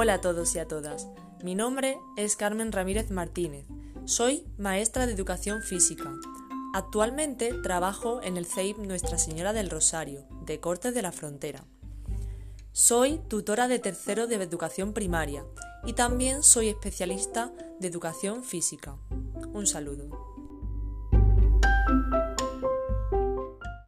Hola a todos y a todas. Mi nombre es Carmen Ramírez Martínez. Soy maestra de educación física. Actualmente trabajo en el CEIP Nuestra Señora del Rosario, de Cortes de la Frontera. Soy tutora de tercero de educación primaria y también soy especialista de educación física. Un saludo.